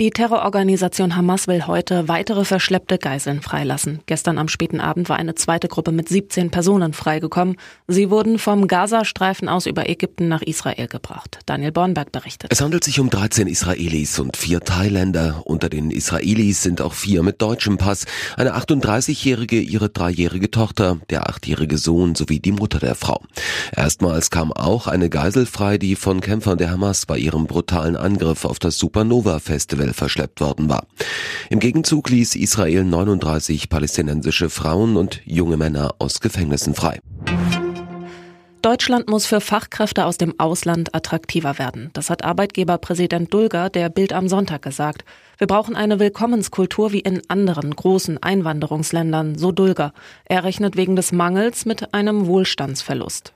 Die Terrororganisation Hamas will heute weitere verschleppte Geiseln freilassen. Gestern am späten Abend war eine zweite Gruppe mit 17 Personen freigekommen. Sie wurden vom Gazastreifen aus über Ägypten nach Israel gebracht. Daniel Bornberg berichtet. Es handelt sich um 13 Israelis und vier Thailänder. Unter den Israelis sind auch vier mit deutschem Pass. Eine 38-jährige, ihre dreijährige Tochter, der achtjährige Sohn sowie die Mutter der Frau. Erstmals kam auch eine Geisel frei, die von Kämpfern der Hamas bei ihrem brutalen Angriff auf das Supernova Festival Israel verschleppt worden war. Im Gegenzug ließ Israel 39 palästinensische Frauen und junge Männer aus Gefängnissen frei. Deutschland muss für Fachkräfte aus dem Ausland attraktiver werden. Das hat Arbeitgeberpräsident Dulger der Bild am Sonntag gesagt. Wir brauchen eine Willkommenskultur wie in anderen großen Einwanderungsländern, so Dulger. Er rechnet wegen des Mangels mit einem Wohlstandsverlust.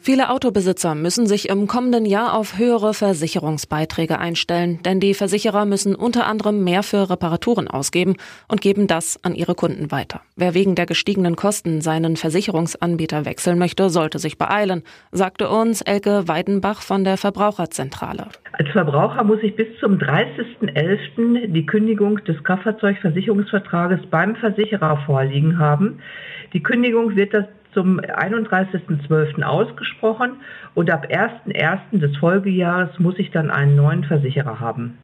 Viele Autobesitzer müssen sich im kommenden Jahr auf höhere Versicherungsbeiträge einstellen, denn die Versicherer müssen unter anderem mehr für Reparaturen ausgeben und geben das an ihre Kunden weiter. Wer wegen der gestiegenen Kosten seinen Versicherungsanbieter wechseln möchte, sollte sich beeilen, sagte uns Elke Weidenbach von der Verbraucherzentrale. Als Verbraucher muss ich bis zum 30.11. die Kündigung des Kraftfahrzeugversicherungsvertrages beim Versicherer vorliegen haben. Die Kündigung wird das zum 31.12. ausgesprochen und ab 1.1. des Folgejahres muss ich dann einen neuen Versicherer haben.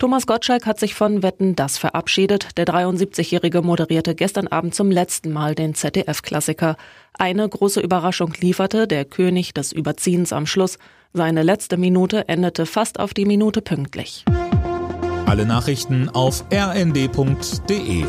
Thomas Gottschalk hat sich von Wetten das verabschiedet. Der 73-Jährige moderierte gestern Abend zum letzten Mal den ZDF-Klassiker. Eine große Überraschung lieferte der König des Überziehens am Schluss. Seine letzte Minute endete fast auf die Minute pünktlich. Alle Nachrichten auf rnd.de